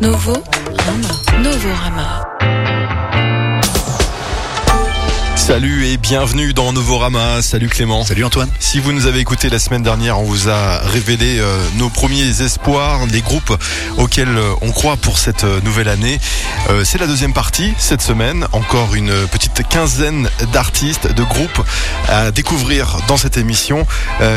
Novo Rama. Novo Rama. Salut et bienvenue dans Novorama. Salut Clément. Salut Antoine. Si vous nous avez écouté la semaine dernière, on vous a révélé euh, nos premiers espoirs, les groupes auxquels euh, on croit pour cette euh, nouvelle année. C'est la deuxième partie cette semaine. Encore une petite quinzaine d'artistes, de groupes à découvrir dans cette émission.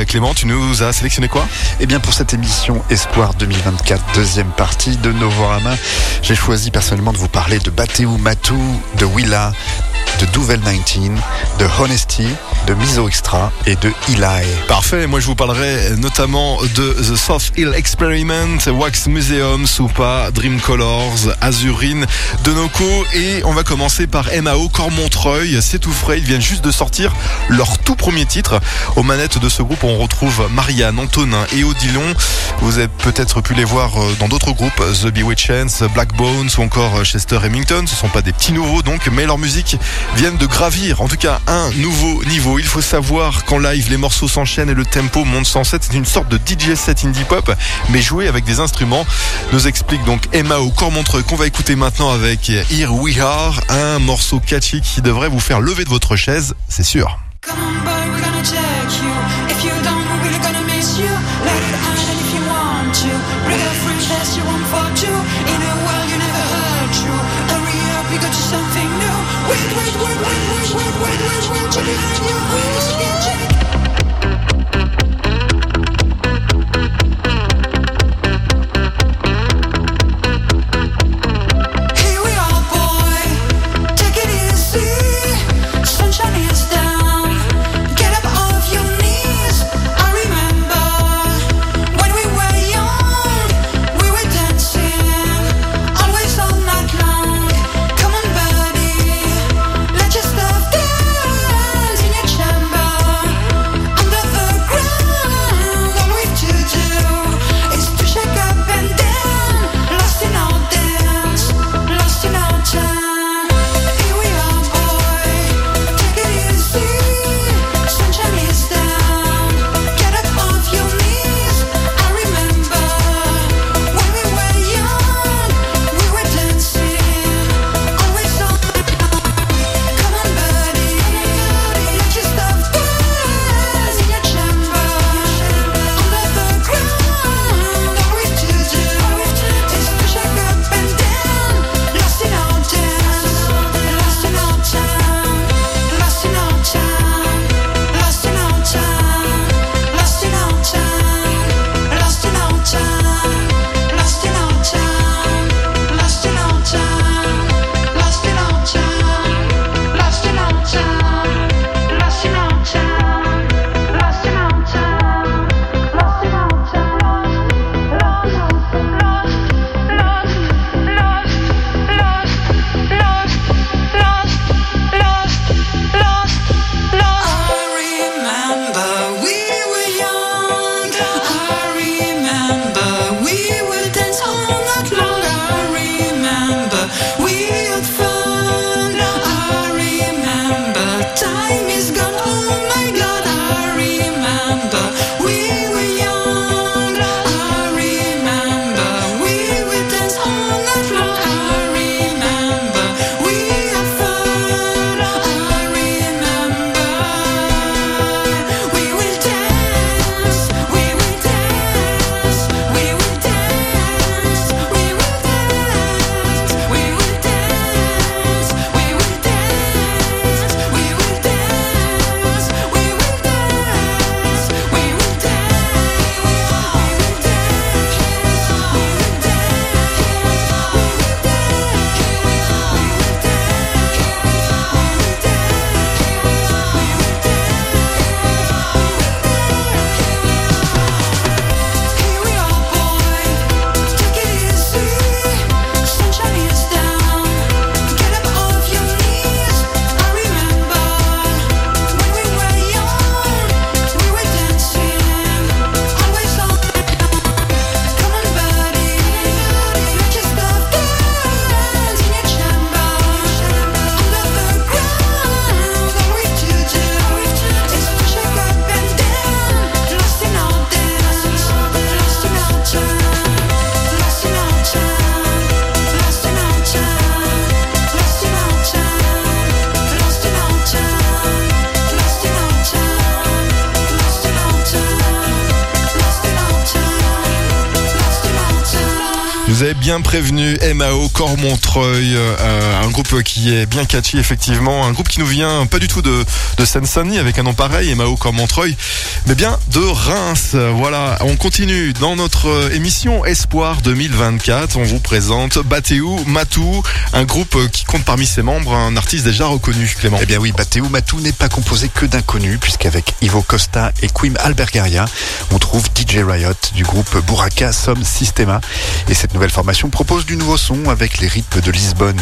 Clément, tu nous as sélectionné quoi? Eh bien pour cette émission Espoir 2024, deuxième partie de Novorama, j'ai choisi personnellement de vous parler de Bateu Matou, de Willa, de Douvel 19, de Honesty, de Miso Extra et de Eli. Parfait, moi je vous parlerai notamment de The Soft Hill Experiment, Wax Museum, Soupa, Dream Colors, Azurine, Denoco et on va commencer par MAO Cormontreuil, c'est tout frais, ils viennent juste de sortir leur tout premier titre. Aux manettes de ce groupe on retrouve Marianne, Antonin et Odilon. Vous avez peut-être pu les voir euh, dans d'autres groupes, The Bewitchents, Black Bones ou encore Chester Remington. Ce sont pas des petits nouveaux donc, mais leur musique viennent de gravir, en tout cas un nouveau niveau. Il faut savoir qu'en live, les morceaux s'enchaînent et le tempo monte sans cesse. C'est une sorte de DJ set indie pop, mais joué avec des instruments. Nous explique donc Emma au Cormontreux qu'on va écouter maintenant avec Here We Are, un morceau catchy qui devrait vous faire lever de votre chaise, c'est sûr. Thank you. Bien prévenu, MAO, Cormontreuil, euh, un groupe qui est bien catchy effectivement, un groupe qui nous vient pas du tout de, de Seine-Saint-Denis avec un nom pareil, MAO, Cormontreuil, mais bien de Reims. Voilà, on continue dans notre émission Espoir 2024. On vous présente Batéou Matou, un groupe qui compte parmi ses membres un artiste déjà reconnu, Clément. Eh bien oui, Batéou Matou n'est pas composé que d'inconnus, puisqu'avec Ivo Costa et Quim Albergaria, on trouve DJ Riot du groupe Buraka Som Systema. Et cette nouvelle formation propose du nouveau son avec les rythmes de Lisbonne.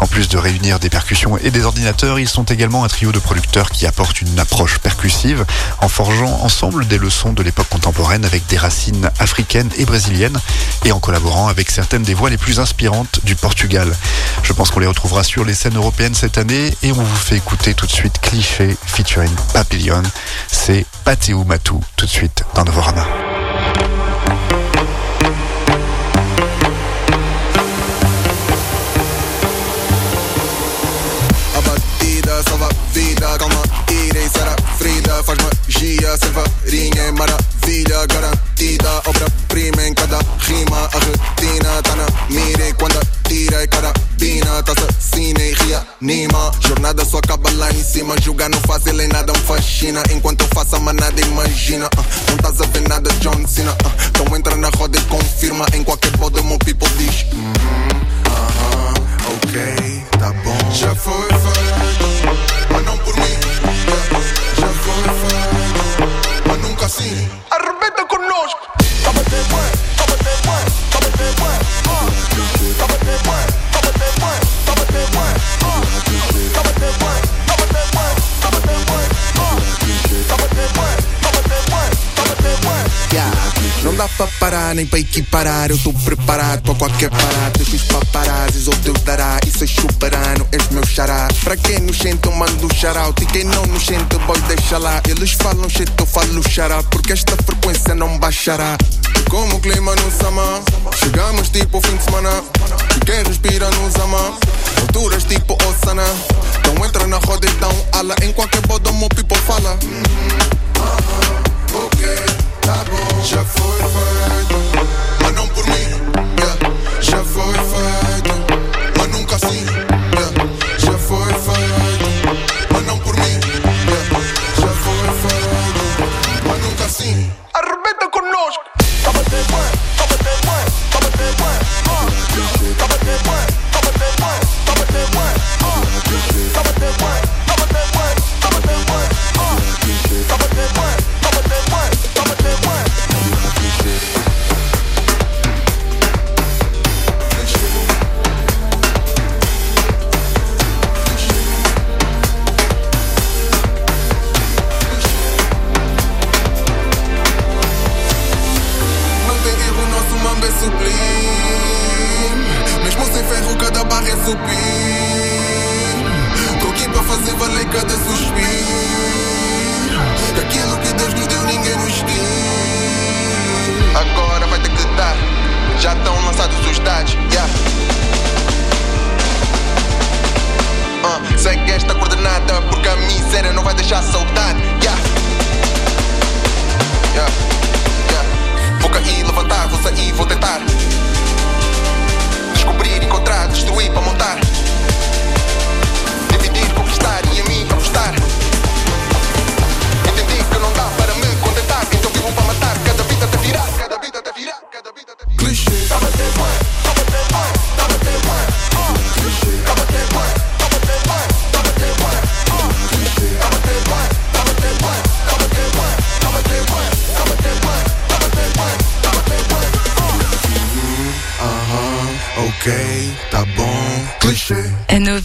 En plus de réunir des percussions et des ordinateurs, ils sont également un trio de producteurs qui apportent une approche percussive en forgeant ensemble des leçons de l'époque contemporaine avec des racines africaines et brésiliennes et en collaborant avec certaines des voix les plus inspirantes du Portugal. Je pense qu'on les retrouvera sur les scènes européennes cette année et on vous fait écouter tout de suite Cliché featuring Papillon. C'est Batéou Matou tout de suite dans Novorama. Será frida. Faz magia, sem farinha, é maravilha, garantida. Obra-prima em cada rima, a retina tá na mira. E quando atira é carabina, tá assassina e reanima. Jornada só acaba lá em cima, julgar não fácil em nada me fascina. Enquanto eu faço a manada, imagina. ah, não estás a ver nada, John Cena. ah. então entra na roda e confirma. Em qualquer bode, o meu people diz. "Uhum, aham, ok, tá bom. Já foi feito, así. Arrebeta con. Dá pra parar nem pra equiparar. Eu tô preparado pra qualquer parada. Eu fiz paparazzis, ou Deus dará. Isso é chuparano, és meu xará. Pra quem nos sente, eu mando shout E quem não nos sente, boy, deixa lá. Eles falam shit, eu falo xará. Porque esta frequência não baixará. Como o clima no sama. Chegamos tipo fim de semana. E quem respira nos ama. Alturas tipo Osana. Então entra na roda e dá um ala. Em qualquer boda, o meu people fala. Ok, tá. Já foi feito, mas não por mim. yeah. Já foi feito,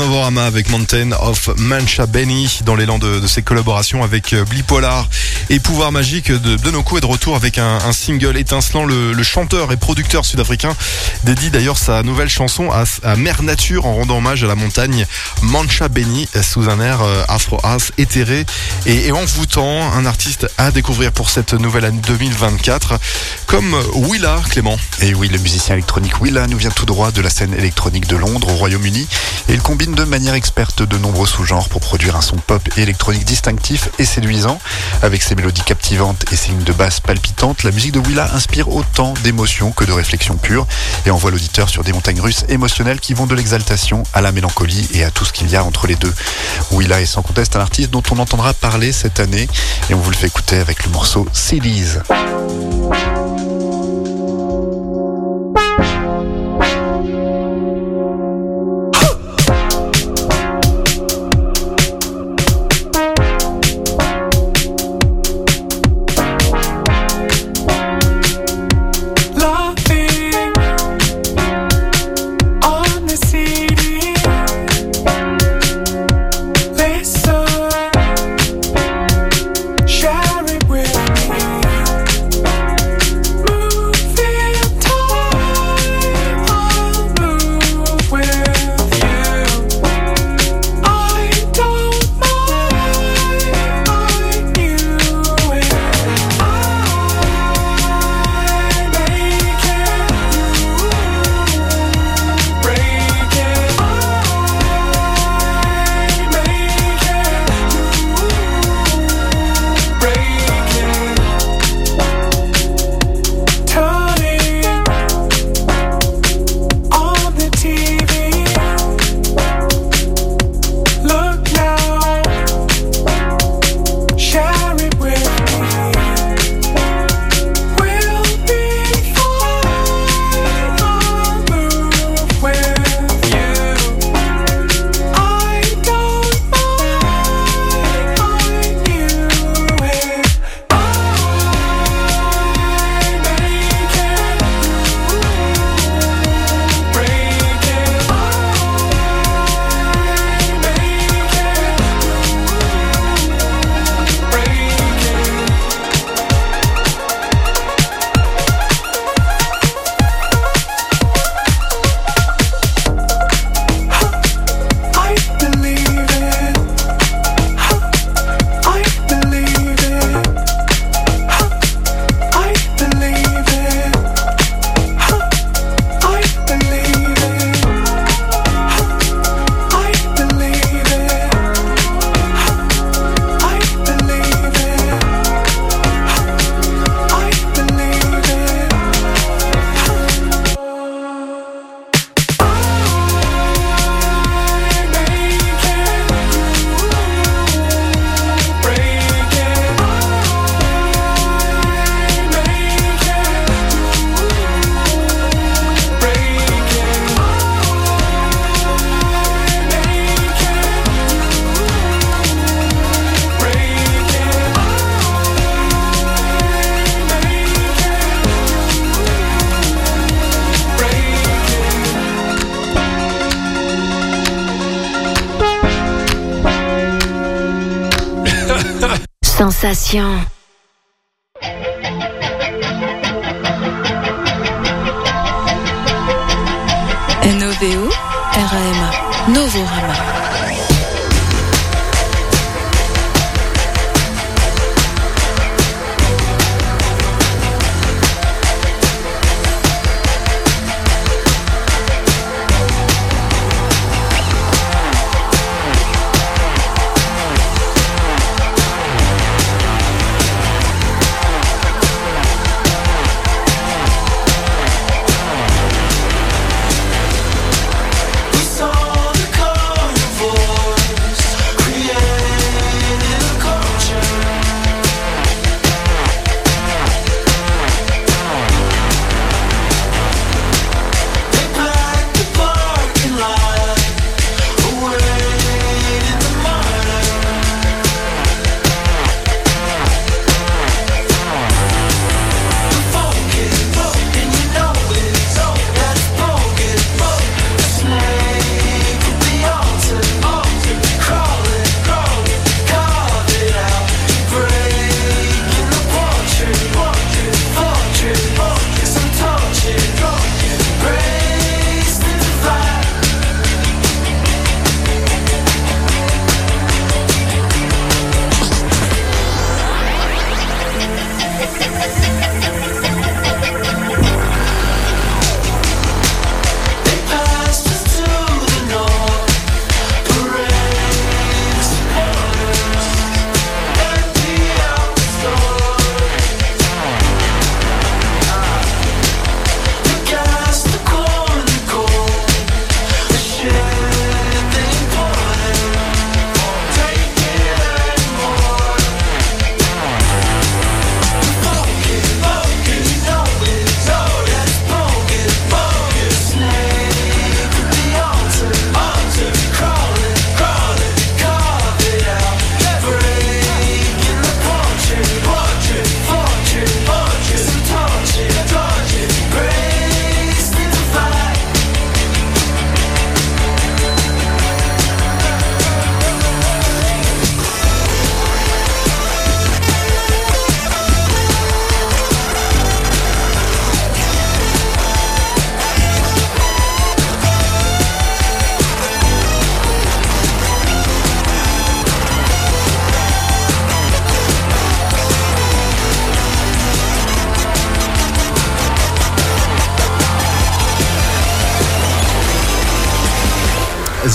on dans Novorama avec Mountain of Mancha Benny dans l'élan de, ses collaborations avec euh, Blipolar et Pouvoir Magique de Denoko est de retour avec un, single étincelant. Le, chanteur et producteur sud-africain dédie d'ailleurs sa nouvelle chanson à, Mère Nature en rendant hommage à la montagne Mancha Benny sous un air euh, afro-as éthéré et, et envoûtant. Un artiste à découvrir pour cette nouvelle année 2024 comme Willa Clément. Et oui, le musicien électronique Willa nous vient tout droit de la scène électronique de Londres au Royaume-Uni et il combine de manière experte de nombreux sous-genres pour produire un son pop et électronique distinctif et séduisant. Avec ses mélodies captivantes et ses lignes de basse palpitantes, la musique de Willa inspire autant d'émotions que de réflexions pures et envoie l'auditeur sur des montagnes russes émotionnelles qui vont de l'exaltation à la mélancolie et à tout ce qu'il y a entre les deux. Willa est sans conteste un artiste dont on entendra parler cette année et on vous le fait écouter avec le morceau Cities. Sensation.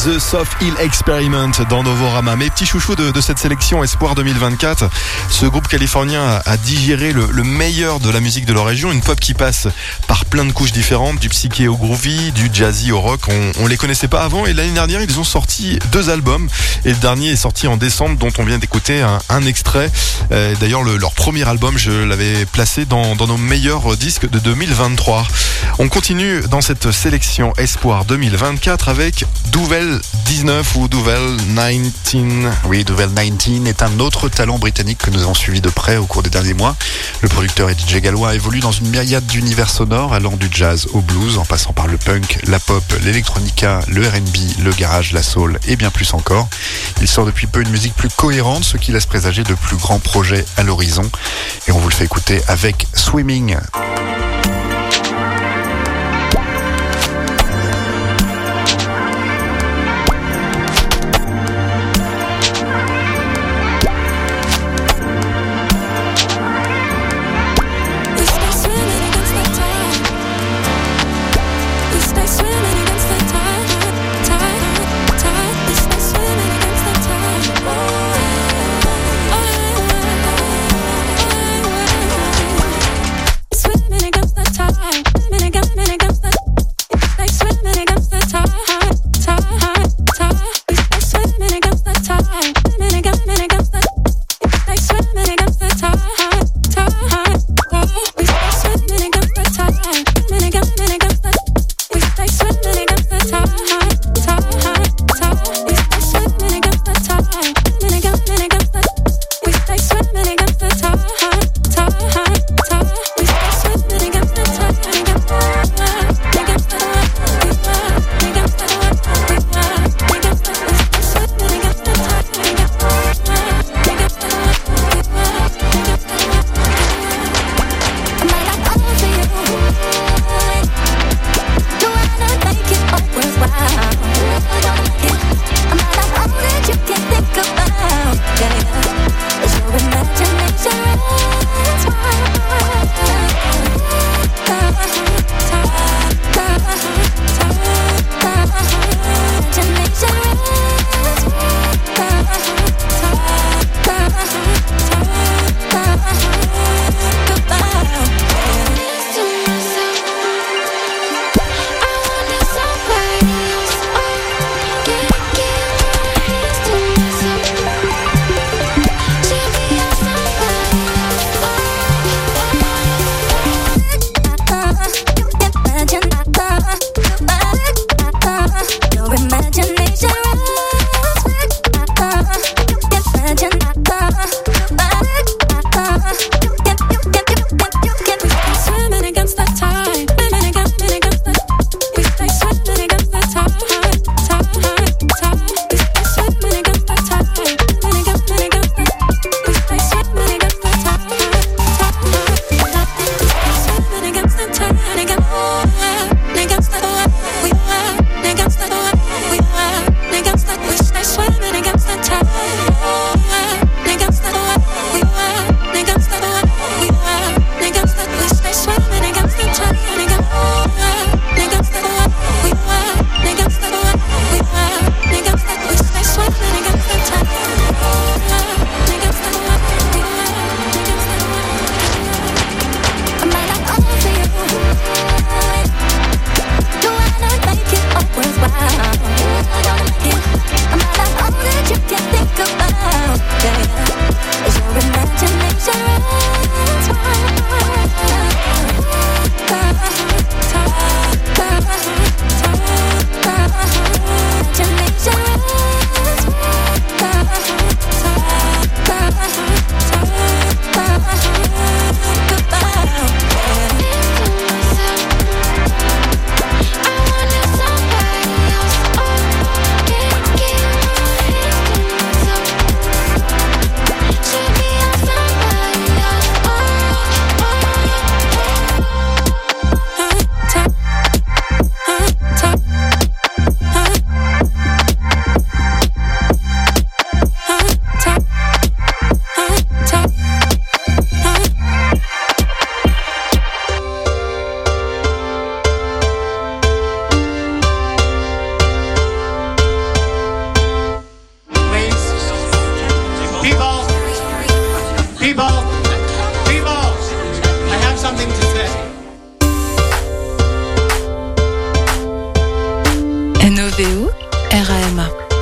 The Soft Hill Experiment dans Novorama. Mes petits chouchous de, cette sélection Espoir 2024. Ce groupe californien a, digéré le, le meilleur de la musique de leur région, une pop qui passe par plein de couches différentes, du psyché au groovy, du jazzy au rock. On, on les connaissait pas avant et l'année dernière ils ont sorti deux albums et le dernier est sorti en décembre dont on vient d'écouter un, extrait. Euh, D'ailleurs le- leur premier album je l'avais placé dans, dans nos meilleurs disques de 2023. On continue dans cette sélection Espoir 2024 avec Douvel 19 ou Douvel 19. Oui, Duvel 19 est un autre talent britannique que nous avons suivi de près au cours des derniers mois. Le producteur et DJ gallois évolue dans une myriade d'univers sonores allant du jazz au blues en passant par le punk, la pop, l'électronica, le R&B, le garage, la soul et bien plus encore. Il sort depuis peu une musique plus cohérente, ce qui laisse présager de plus grands projets à l'horizon. Et on vous le fait écouter avec Swimming.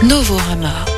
Nouveau remords.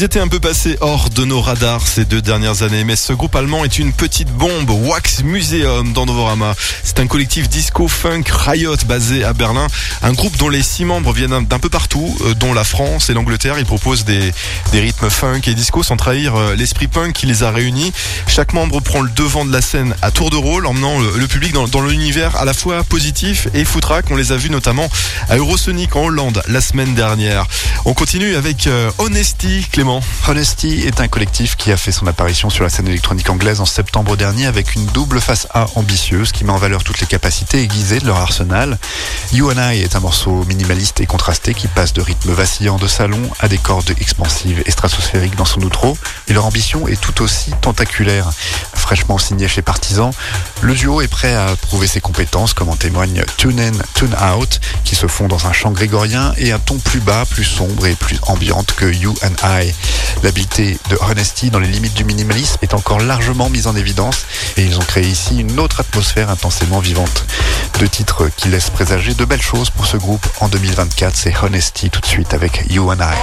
Ils étaient un peu passés hors de nos radars ces deux dernières années, mais ce groupe allemand est une petite bombe. Wax Museum dans Novorama. C'est un collectif disco funk riot basé à Berlin. Un groupe dont les six membres viennent d'un peu partout, euh, dont la France et l'Angleterre. Ils proposent des, rythmes funk et disco sans trahir euh, l'esprit punk qui les a réunis. Chaque membre prend le devant de la scène à tour de rôle, emmenant le, public dans, l'univers à la fois positif et foutraque. On les a vus notamment à Eurosonic en Hollande la semaine dernière. On continue avec euh, Honesty, Clément. Honesty est un collectif qui a fait son apparition sur la scène électronique anglaise en septembre dernier avec une double face A ambitieuse qui met en valeur toutes les capacités aiguisées de leur arsenal. You and I est un morceau minimaliste et contrasté qui passe de rythmes vacillants de salon à des cordes expansives et stratosphériques dans son outro. Et leur ambition est tout aussi tentaculaire. Fraîchement signé chez Partisan, le duo est prêt à prouver ses compétences comme en témoigne Tune In, Tune Out qui se font dans un chant grégorien et un ton plus bas, plus sombre et plus ambiante que You and I. L'habileté de Honesty dans les limites du minimalisme est encore largement mise en évidence et ils ont créé ici une autre atmosphère intensément vivante. Deux titres qui laissent présager de belles choses pour ce groupe en 2024, c'est Honesty tout de suite avec You and I.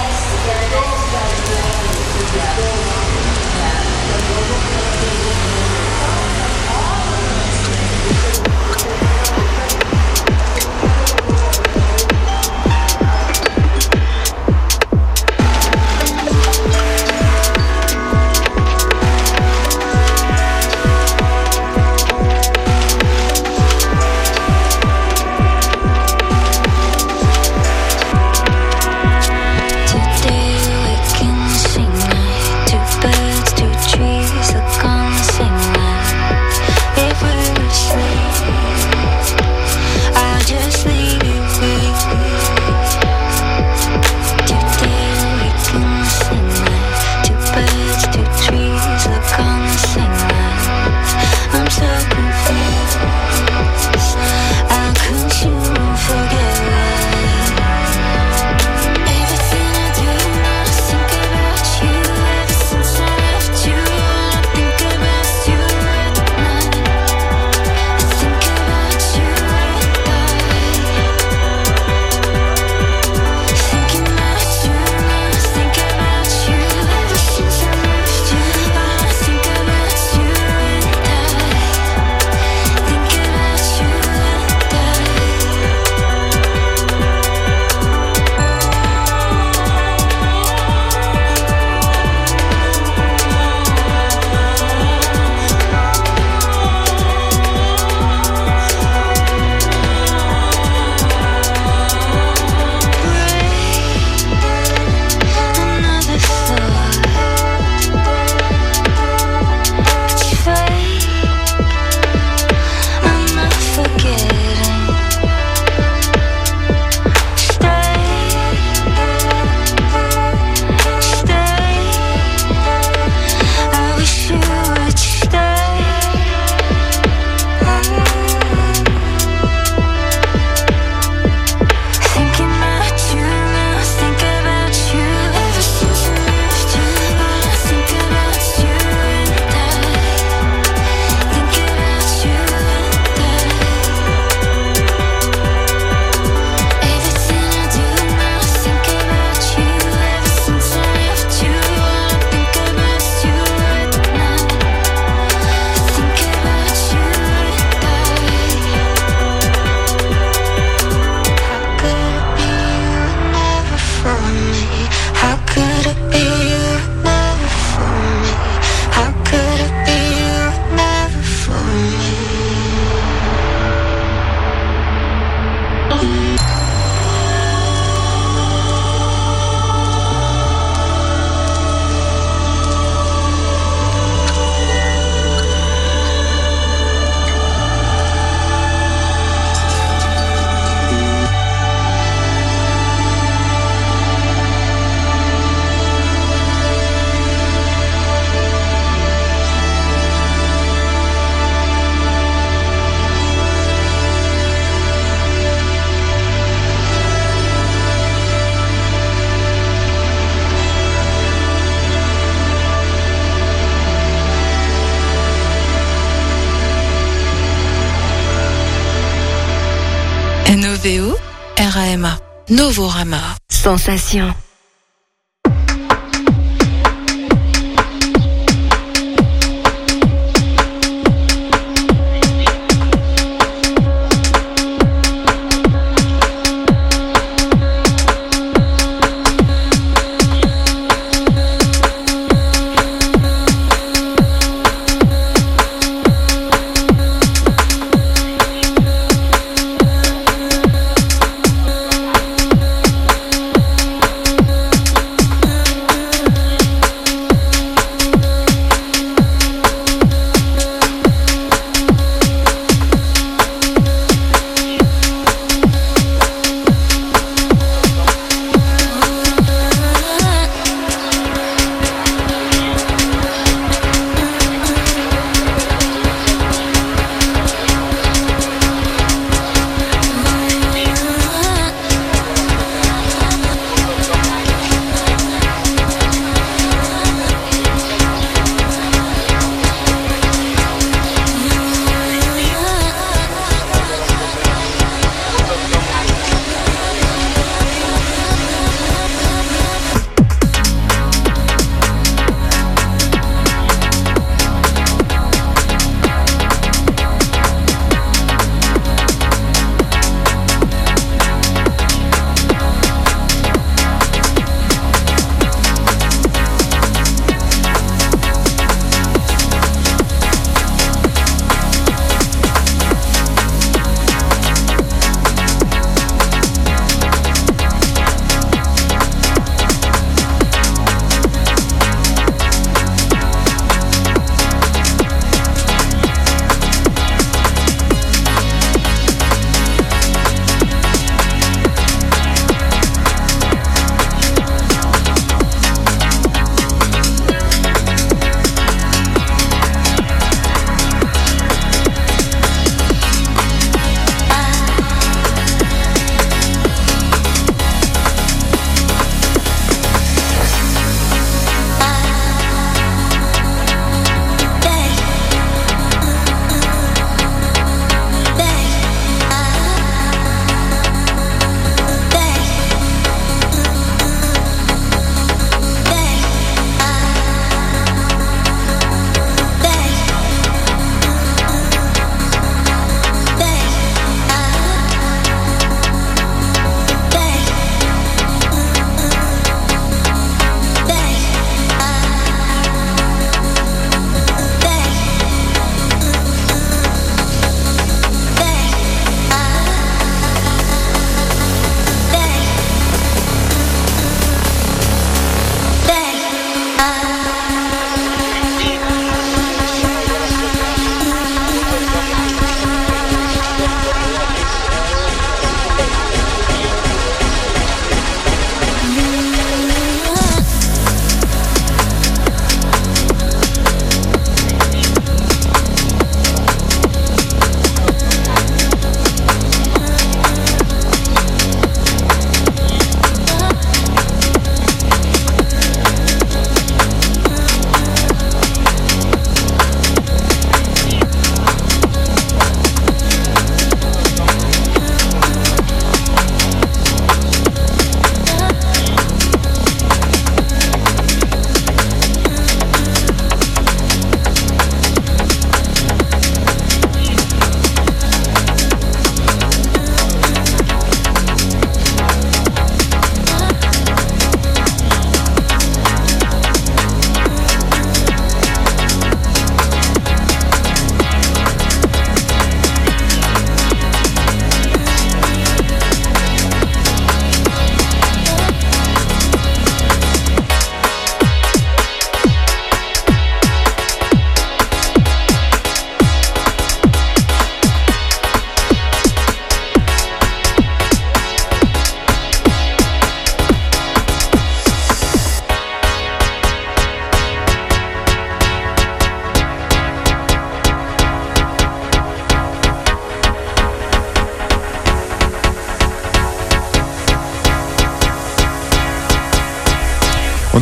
Novorama. Sensation.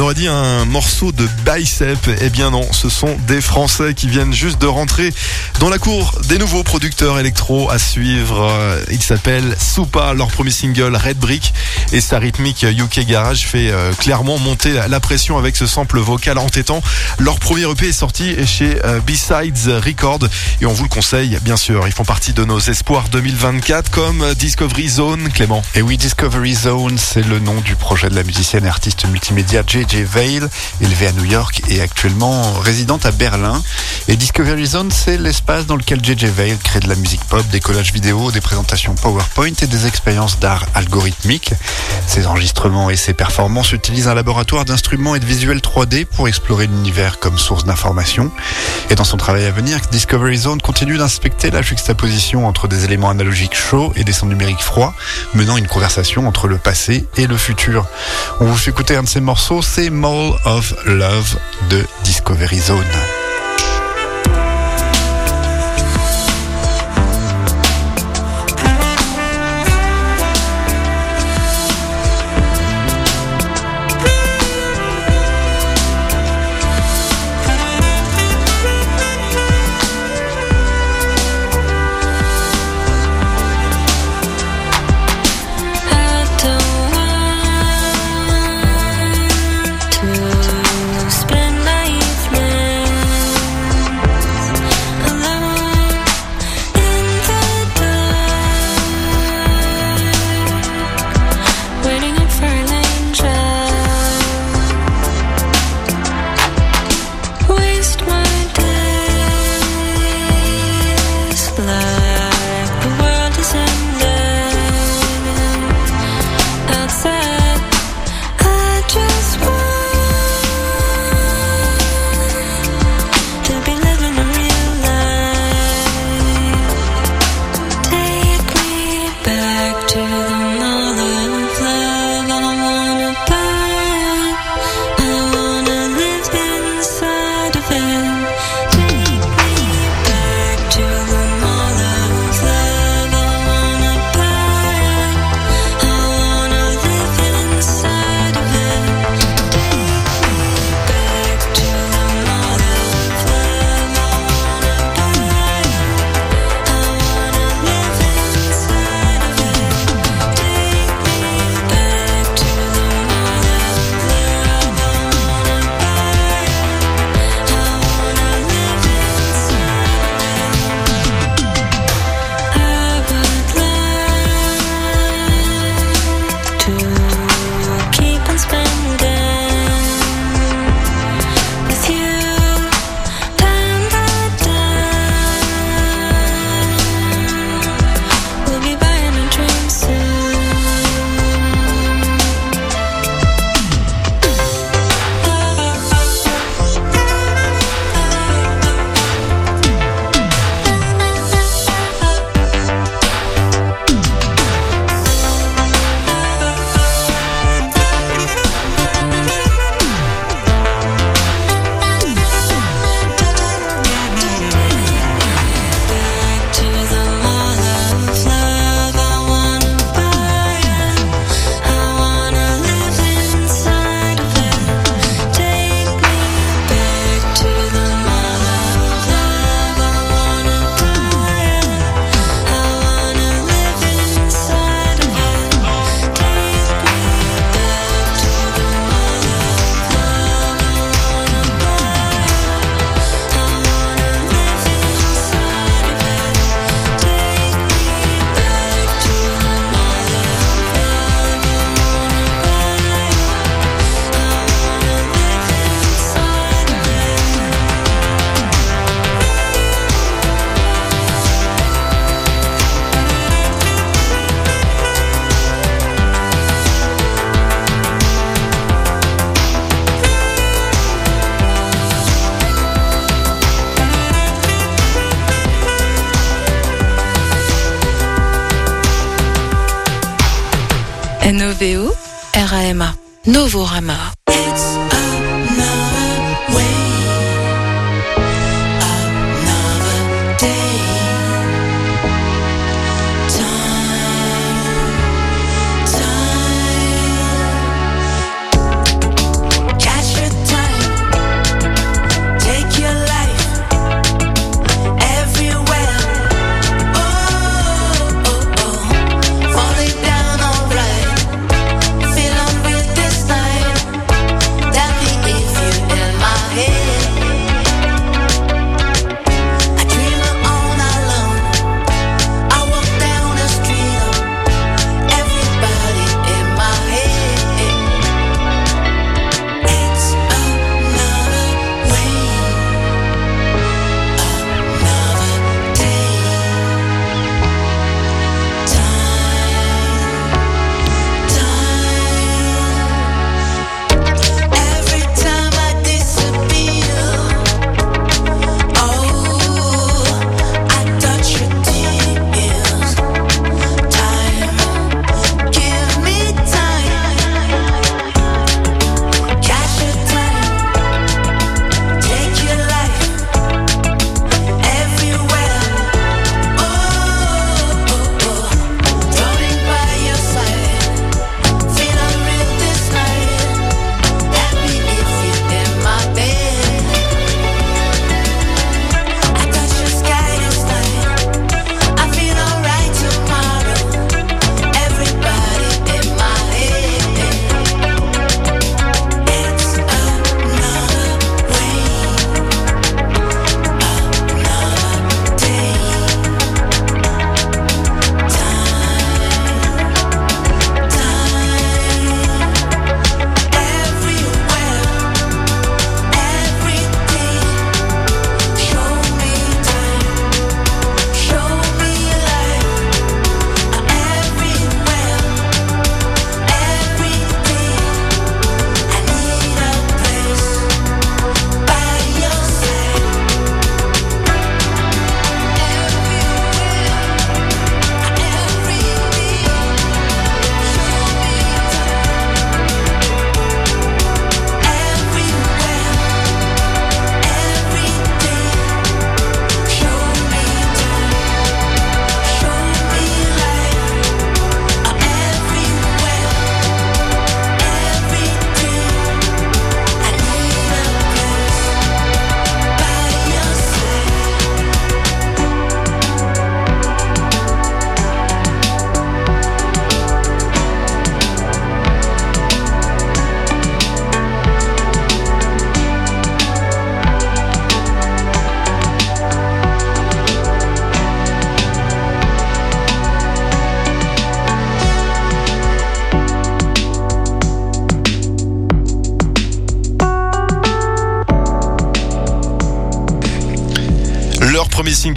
Aurait dit un morceau de bicep. Eh bien non, ce sont des Français qui viennent juste de rentrer dans la cour des nouveaux producteurs électro à suivre. Euh, Ils s'appellent Soupa. Leur premier single Red Brick et sa rythmique UK Garage fait euh, clairement monter la- pression avec ce sample vocal entêtant. Leur premier EP est sorti chez euh, B-Sides Record et on vous le conseille bien sûr. Ils font partie de nos espoirs 2024 comme Discovery Zone, Clément. Et oui, Discovery Zone, c'est le nom du projet de la musicienne et artiste multimédia JJ Vale, élevée à New York et actuellement résidente à Berlin. Et Discovery Zone, c'est l'espace dans lequel JJ Vale crée de la musique pop, des collages vidéo, des présentations PowerPoint et des expériences d'art algorithmique. Ses enregistrements et ses performances utilisent un laboratoire d'instruments et de visuels 3D pour explorer l'univers comme source d'information. Et dans son travail à venir, Discovery Zone continue d'inspecter la juxtaposition entre des éléments analogiques chauds et des sons numériques froids, menant une conversation entre le passé et le futur. On vous fait écouter un de ces morceaux, c'est Mall of Love de Discovery Zone. and N-O-V-O, R-A-M-A. Novorama.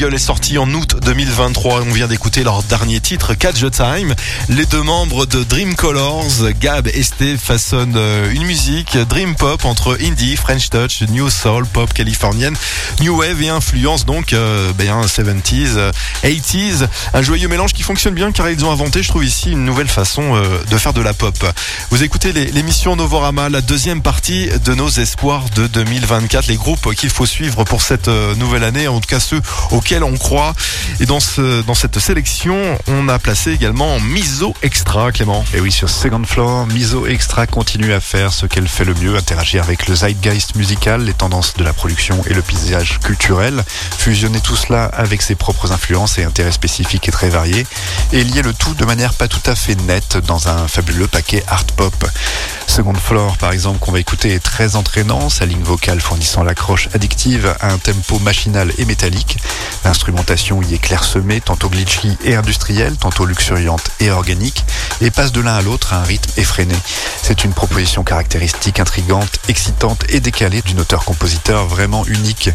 Est sorti en août 2023 et on vient leur dernier titre, Catch the Time. Les deux membres de Dream Colors, Gab et Steve, façonnent euh, une musique Dream Pop entre indie, French Touch, New Soul, Pop californienne, New Wave et influence donc euh, ben, 70s, euh, 80s. Un joyeux mélange qui fonctionne bien car ils ont inventé, je trouve ici, une nouvelle façon euh, de faire de la pop. Vous écoutez l'émission Novorama, la deuxième partie de nos espoirs de 2024, les groupes qu'il faut suivre pour cette euh, nouvelle année, en tout cas ceux auxquels on croit. Et dans, ce, dans cette sélection, on a placé également Miso Extra, Clément. Et oui, sur Second Floor, Miso Extra continue à faire ce qu'elle fait le mieux, interagir avec le zeitgeist musical, les tendances de la production et le paysage culturel, fusionner tout cela avec ses propres influences et intérêts spécifiques et très variés, et lier le tout de manière pas tout à fait nette dans un fabuleux paquet art pop. Second Floor, par exemple, qu'on va écouter, est très entraînant, sa ligne vocale fournissant l'accroche addictive à un tempo machinal et métallique. L'instrumentation y est clairsemée, tantôt glitchy et industrielle, tantôt luxuriante et organique, et passe de l'un à l'autre à un rythme effréné. C'est une proposition caractéristique, intrigante, excitante et décalée d'une auteur-compositeur vraiment unique.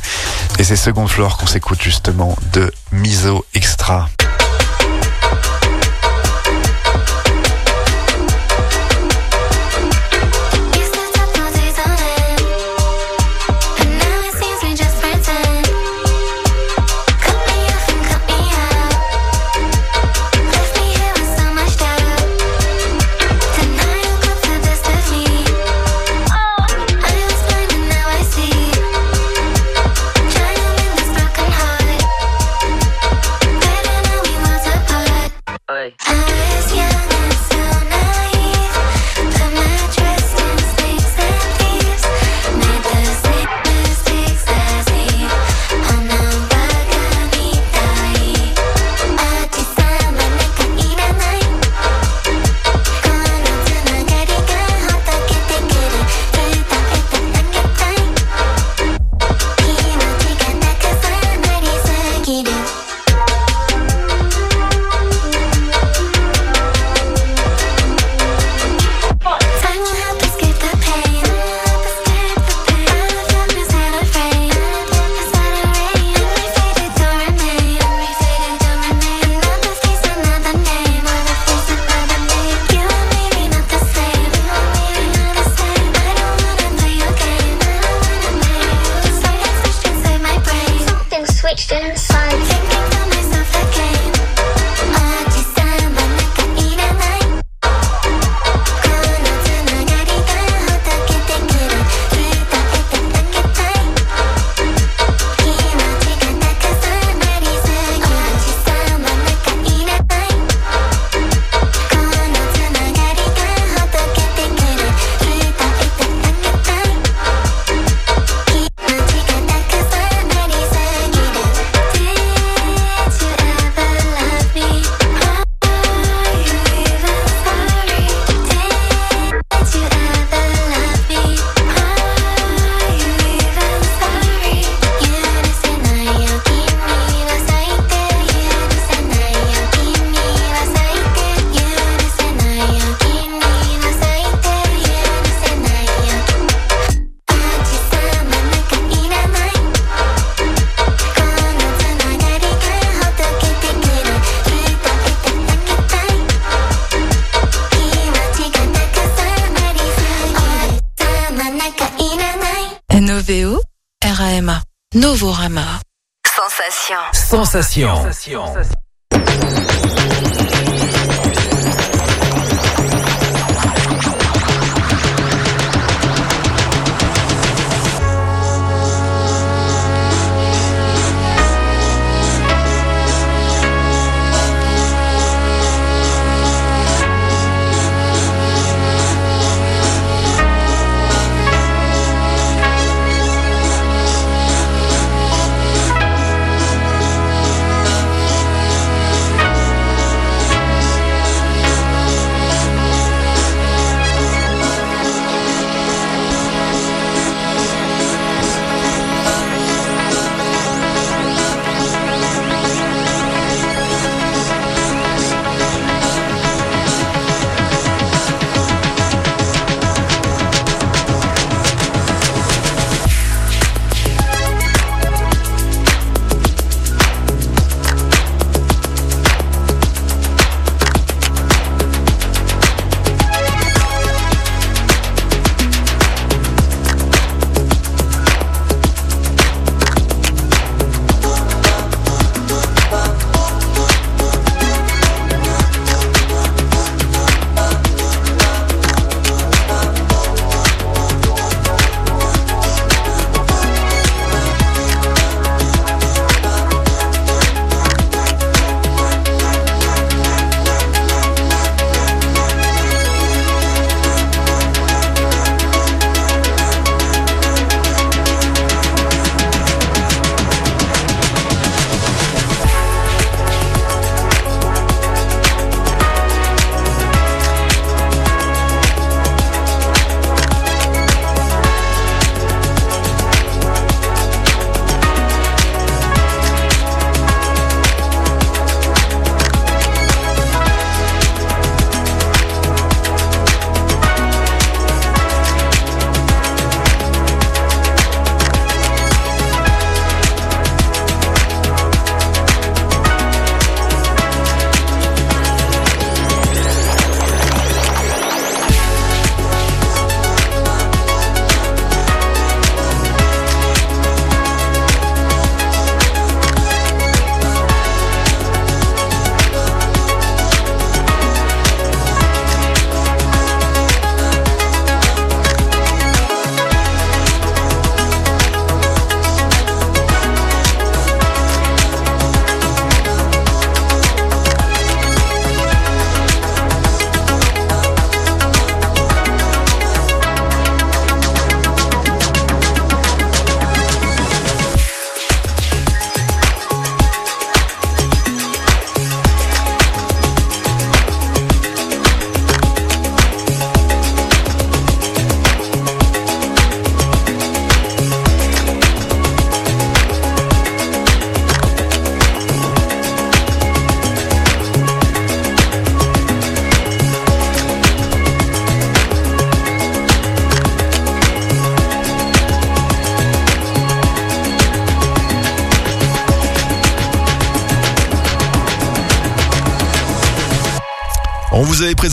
Et c'est Second Floor qu'on s'écoute justement de Miso Extra. Sensation.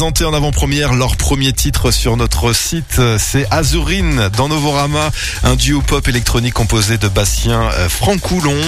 Présenté en avant-première leur premier titre sur notre site. C'est Azurine dans Novorama, un duo pop électronique composé de Bastien euh, Francoulon,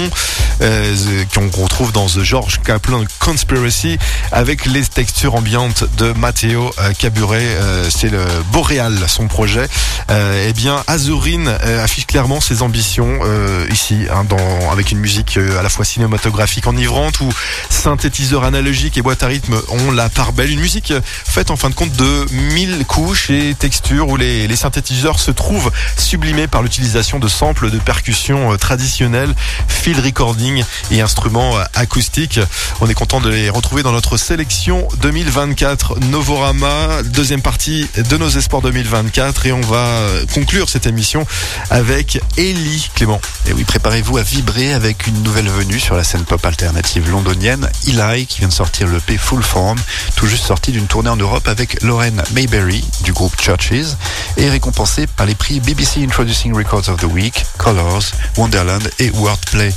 euh, qu'on retrouve dans The George Kaplan Conspiracy, avec les textures ambiantes de Matteo euh, Caburet. Euh, C'est le Boréal, son projet. Euh, eh bien, Azurine euh, affiche clairement ses ambitions euh, ici, hein, dans, avec une musique euh, à la fois cinématographique enivrante où synthétiseurs analogiques et boîtes à rythme ont la part belle. Une musique euh, faite en fin de compte de mille couches et textures où les, les synthétiseurs se trouvent sublimés par l'utilisation de samples de percussions euh, traditionnelles, field recording et instruments euh, acoustiques. On est content de les retrouver dans notre sélection 2024 Novorama, deuxième partie de nos espoirs 2024 et on va euh, conclure cette émission avec Ellie Clément. Et oui, préparez-vous à vibrer avec une nouvelle venue sur la scène pop alternative londonienne, Eli, qui vient de sortir le P Full Form, tout juste sorti d'une tournée en Europe avec Lauren Mayberry du groupe Churches, et récompensé par les prix BBC Introducing Records of the Week, Colors, Wonderland et Wordplay.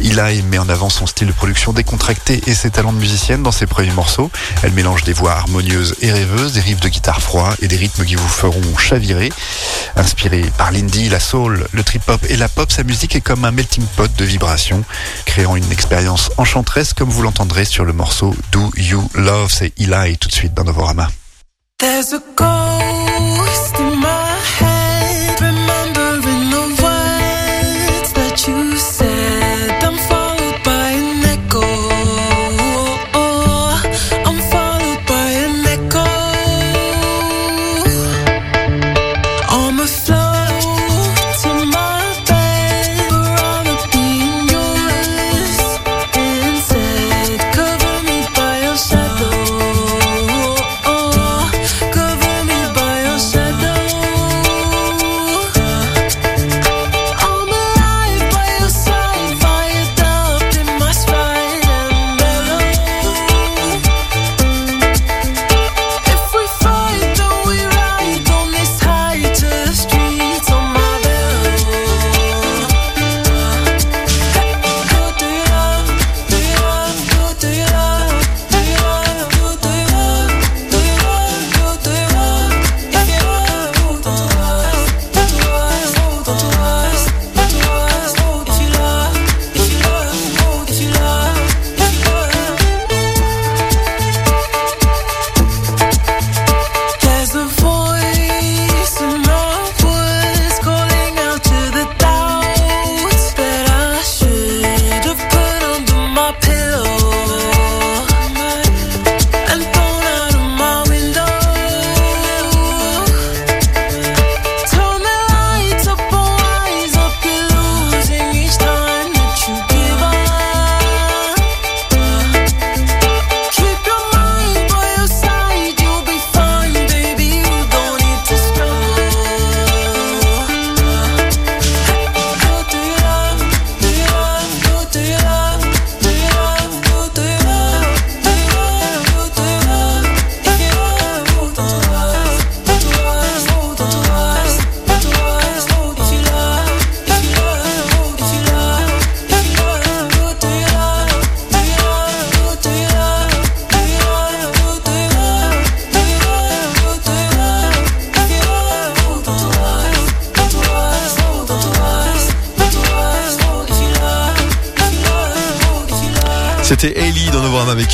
Eli met en avant son style de production décontracté et ses talents de musicienne dans ses premiers morceaux. Elle mélange des voix harmonieuses et rêveuses, des riffs de guitare froid et des rythmes qui vous feront chavirer. Inspirée par l'indie, la soul, le trip-hop et la pop, sa musique est comme un melting pot de vibrations, créant une expérience enchanteresse comme vous l'entendrez sur le morceau Do You Love? C'est Eli tout de suite dans Novorama. There's a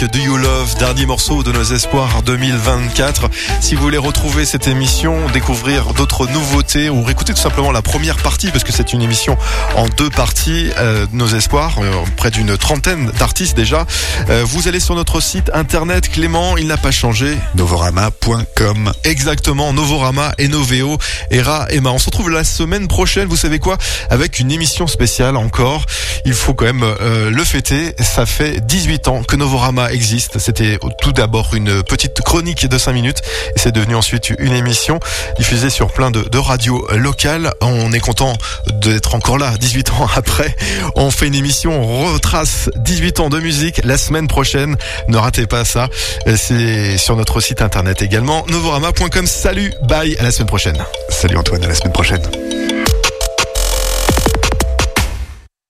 avec Do You Love, dernier morceau de nos espoirs 2024. Si vous voulez retrouver cette émission, découvrir d'autres nouveautés ou réécouter tout simplement la première partie, parce que c'est une émission en deux parties, euh, nos espoirs, euh, près d'une trentaine d'artistes déjà, euh, vous allez sur notre site internet. Clément, il n'a pas changé. Novorama.com. Exactement, Novorama et Noveo, Era, Emma. On se retrouve la semaine prochaine, vous savez quoi, avec une émission spéciale encore. Il faut quand même euh, le fêter. Ça fait 18 ans que Novorama existe. C'était tout d'abord une petite chronique de 5 minutes et c'est devenu ensuite une émission diffusée sur plein de, de radios locales. On est content d'être encore là 18 ans après. On fait une émission, on retrace 18 ans de musique la semaine prochaine. Ne ratez pas ça. C'est sur notre site internet également, novorama.com. Salut, bye, à la semaine prochaine. Salut Antoine, à la semaine prochaine.